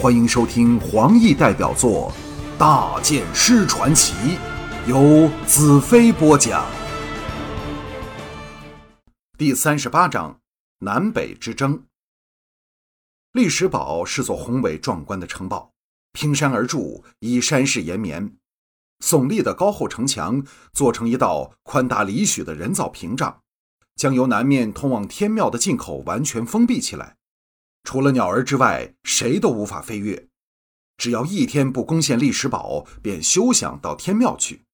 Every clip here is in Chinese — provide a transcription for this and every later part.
欢迎收听黄奕代表作《大剑师传奇》，由子飞播讲。第三十八章：南北之争。历史堡是座宏伟壮观的城堡，拼山而筑，依山势延绵。耸立的高厚城墙做成一道宽达里许的人造屏障，将由南面通往天庙的进口完全封闭起来。除了鸟儿之外，谁都无法飞越。只要一天不攻陷历史堡，便休想到天庙去。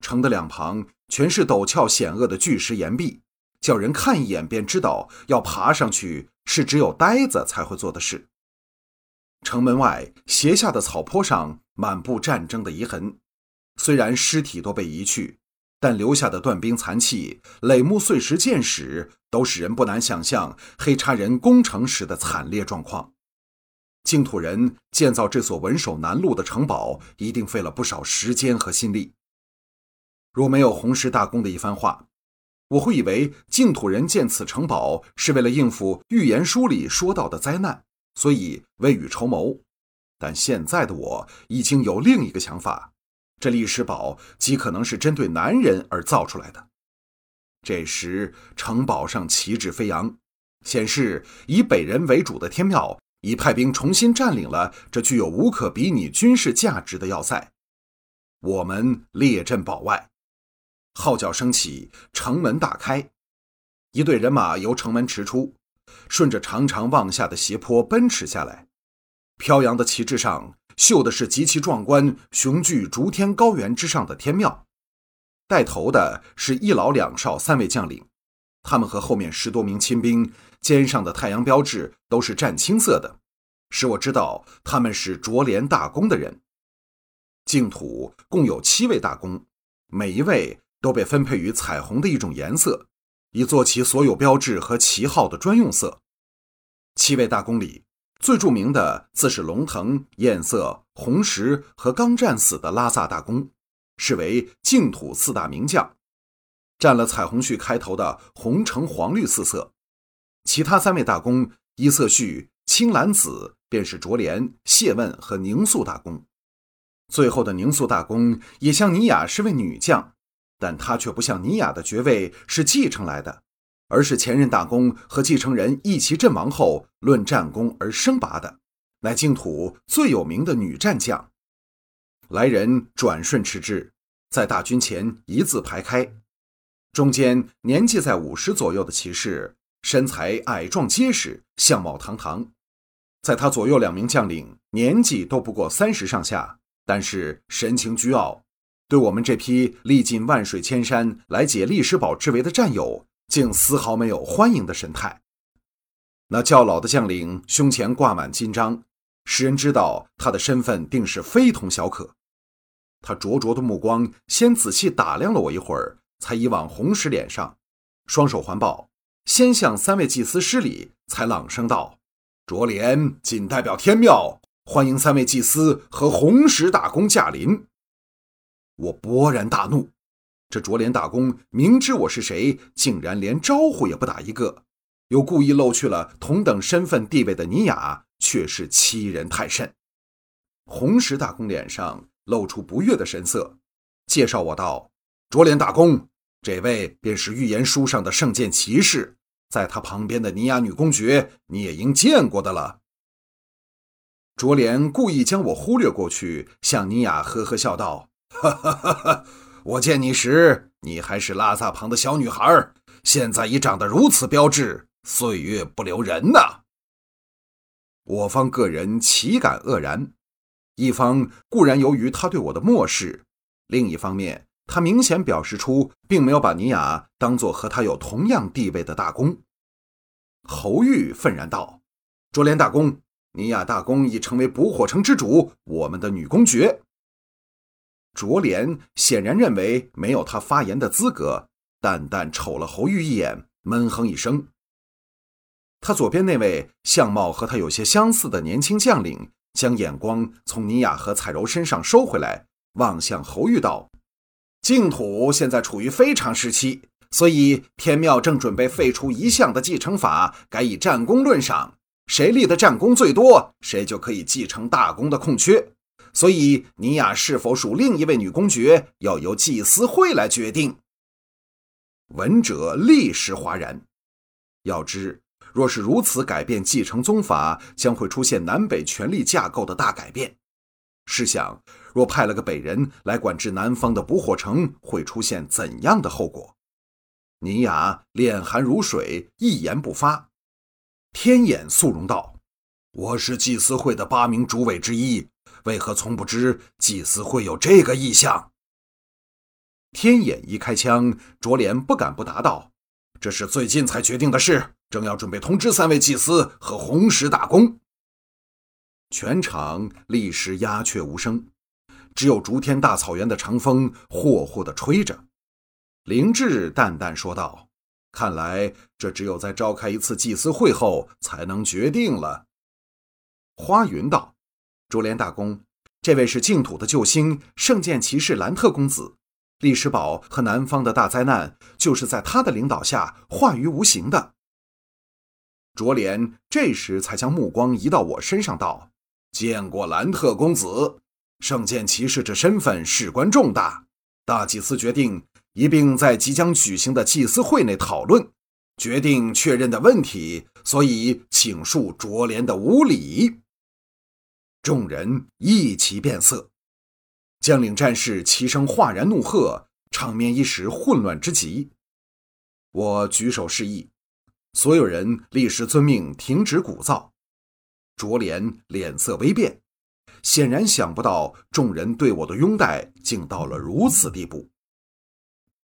城的两旁全是陡峭险恶的巨石岩壁，叫人看一眼便知道要爬上去是只有呆子才会做的事。城门外斜下的草坡上满布战争的遗痕，虽然尸体都被移去。但留下的断兵残器、垒木碎石箭矢，都使人不难想象黑叉人攻城时的惨烈状况。净土人建造这所稳守南路的城堡，一定费了不少时间和心力。若没有红石大公的一番话，我会以为净土人建此城堡是为了应付预言书里说到的灾难，所以未雨绸缪。但现在的我已经有另一个想法。这历史堡极可能是针对男人而造出来的。这时，城堡上旗帜飞扬，显示以北人为主的天庙已派兵重新占领了这具有无可比拟军事价值的要塞。我们列阵堡外，号角升起，城门大开，一队人马由城门驰出，顺着长长望下的斜坡奔驰下来，飘扬的旗帜上。绣的是极其壮观、雄踞逐天高原之上的天庙，带头的是一老两少三位将领，他们和后面十多名亲兵肩上的太阳标志都是湛青色的，使我知道他们是卓连大公的人。净土共有七位大公，每一位都被分配于彩虹的一种颜色，以做其所有标志和旗号的专用色。七位大公里。最著名的自是龙腾、艳色、红石和刚战死的拉萨大公，是为净土四大名将，占了彩虹序开头的红、橙、黄、绿四色。其他三位大公一色序青、蓝、紫，便是卓连、谢问和宁肃大公。最后的宁肃大公也像尼雅是位女将，但她却不像尼雅的爵位是继承来的。而是前任大公和继承人一齐阵亡后，论战功而升拔的，乃净土最有名的女战将。来人转瞬持之，在大军前一字排开，中间年纪在五十左右的骑士，身材矮壮结实，相貌堂堂；在他左右两名将领，年纪都不过三十上下，但是神情倨傲，对我们这批历尽万水千山来解历史堡之围的战友。竟丝毫没有欢迎的神态。那较老的将领胸前挂满金章，使人知道他的身份定是非同小可。他灼灼的目光先仔细打量了我一会儿，才移往红石脸上，双手环抱，先向三位祭司施礼，才朗声道：“卓莲仅代表天庙，欢迎三位祭司和红石大公驾临。”我勃然大怒。这卓连大公明知我是谁，竟然连招呼也不打一个，又故意漏去了同等身份地位的尼雅，却是欺人太甚。红石大公脸上露出不悦的神色，介绍我道：“卓连大公，这位便是预言书上的圣剑骑士，在他旁边的尼雅女公爵，你也应见过的了。”卓连故意将我忽略过去，向尼雅呵呵笑道：“哈哈哈哈。”我见你时，你还是拉萨旁的小女孩，现在已长得如此标致，岁月不留人呐。我方个人岂敢愕然？一方固然由于他对我的漠视，另一方面，他明显表示出并没有把尼雅当做和他有同样地位的大公。侯玉愤然道：“卓连大公，尼雅大公已成为捕火城之主，我们的女公爵。”卓连显然认为没有他发言的资格，淡淡瞅了侯玉一眼，闷哼一声。他左边那位相貌和他有些相似的年轻将领，将眼光从尼雅和彩柔身上收回来，望向侯玉道：“净土现在处于非常时期，所以天庙正准备废除一项的继承法，改以战功论赏。谁立的战功最多，谁就可以继承大功的空缺。所以，尼雅是否属另一位女公爵，要由祭司会来决定。闻者立时哗然。要知，若是如此改变继承宗法，将会出现南北权力架构的大改变。试想，若派了个北人来管制南方的捕火城，会出现怎样的后果？尼雅脸寒如水，一言不发。天眼肃容道：“我是祭司会的八名主委之一。”为何从不知祭司会有这个意向？天眼一开枪，卓莲不敢不答道：“这是最近才决定的事，正要准备通知三位祭司和红石大公。”全场立时鸦雀无声，只有逐天大草原的长风霍霍地吹着。灵智淡淡说道：“看来这只有在召开一次祭司会后才能决定了。”花云道。卓莲大公，这位是净土的救星，圣剑骑士兰特公子。历史堡和南方的大灾难，就是在他的领导下化于无形的。卓莲这时才将目光移到我身上，道：“见过兰特公子，圣剑骑士这身份事关重大，大祭司决定一并在即将举行的祭司会内讨论，决定确认的问题，所以请恕卓莲的无礼。”众人一齐变色，将领战士齐声哗然怒喝，场面一时混乱之极。我举手示意，所有人立时遵命，停止鼓噪。卓莲脸色微变，显然想不到众人对我的拥戴竟到了如此地步。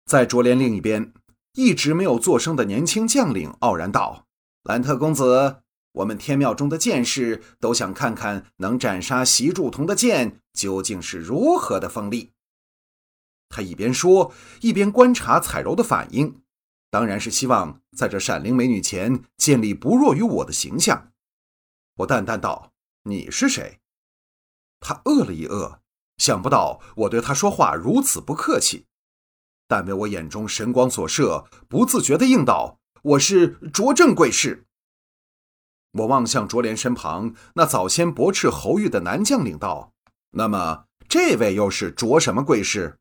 在卓莲另一边，一直没有作声的年轻将领傲然道：“兰特公子。”我们天庙中的剑士都想看看能斩杀习祝同的剑究竟是如何的锋利。他一边说，一边观察彩柔的反应，当然是希望在这闪灵美女前建立不弱于我的形象。我淡淡道：“你是谁？”他愕了一愕，想不到我对他说话如此不客气，但为我眼中神光所射，不自觉地应道：“我是卓正贵士。”我望向卓莲身旁那早先驳斥侯玉的男将领道：“那么这位又是卓什么贵士？”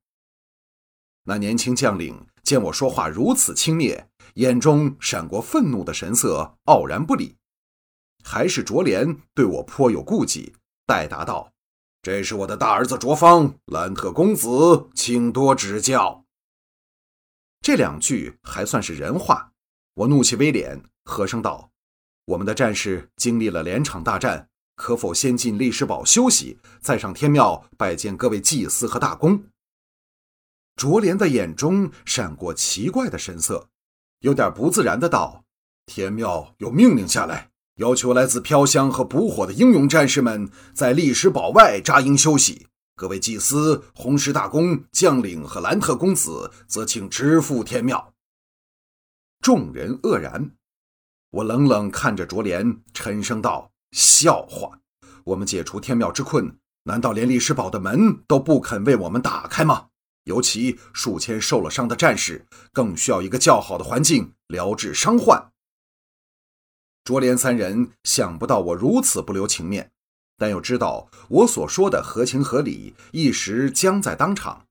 那年轻将领见我说话如此轻蔑，眼中闪过愤怒的神色，傲然不理。还是卓莲对我颇有顾忌，代答道：“这是我的大儿子卓方，兰特公子，请多指教。”这两句还算是人话。我怒气微敛，和声道。我们的战士经历了连场大战，可否先进历史堡休息，再上天庙拜见各位祭司和大公？卓莲的眼中闪过奇怪的神色，有点不自然的道：“天庙有命令下来，要求来自飘香和捕火的英勇战士们在历史堡外扎营休息。各位祭司、红石大公、将领和兰特公子则请直赴天庙。”众人愕然。我冷冷看着卓莲，沉声道：“笑话！我们解除天庙之困，难道连历史堡的门都不肯为我们打开吗？尤其数千受了伤的战士，更需要一个较好的环境疗治伤患。”卓莲三人想不到我如此不留情面，但又知道我所说的合情合理，一时僵在当场。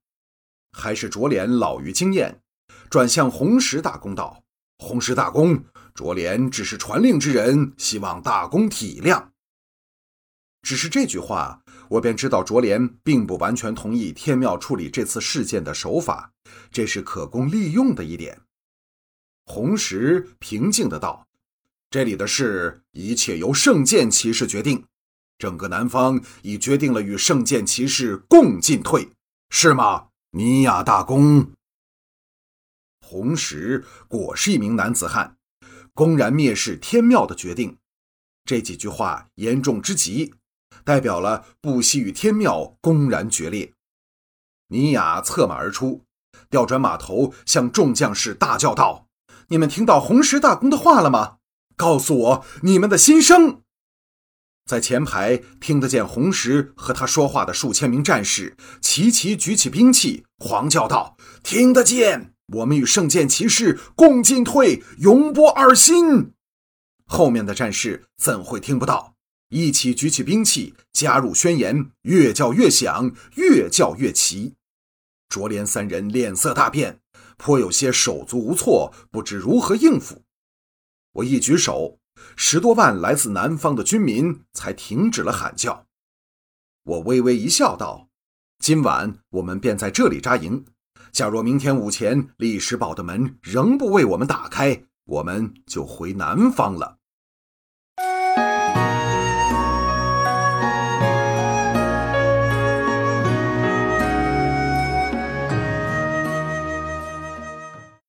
还是卓莲老于经验，转向红石大公道：“红石大公。”卓莲只是传令之人，希望大公体谅。只是这句话，我便知道卓莲并不完全同意天庙处理这次事件的手法，这是可供利用的一点。红石平静的道：“这里的事，一切由圣剑骑士决定。整个南方已决定了与圣剑骑士共进退，是吗？尼亚大公。”红石果是一名男子汉。公然蔑视天庙的决定，这几句话严重之极，代表了不惜与天庙公然决裂。尼雅策马而出，调转马头，向众将士大叫道：“你们听到红石大公的话了吗？告诉我你们的心声！”在前排听得见红石和他说话的数千名战士齐齐举起兵器，狂叫道：“听得见！”我们与圣剑骑士共进退，永不二心。后面的战士怎会听不到？一起举起兵器，加入宣言，越叫越响，越叫越齐。卓连三人脸色大变，颇有些手足无措，不知如何应付。我一举手，十多万来自南方的军民才停止了喊叫。我微微一笑，道：“今晚我们便在这里扎营。假若明天午前历史堡的门仍不为我们打开，我们就回南方了。”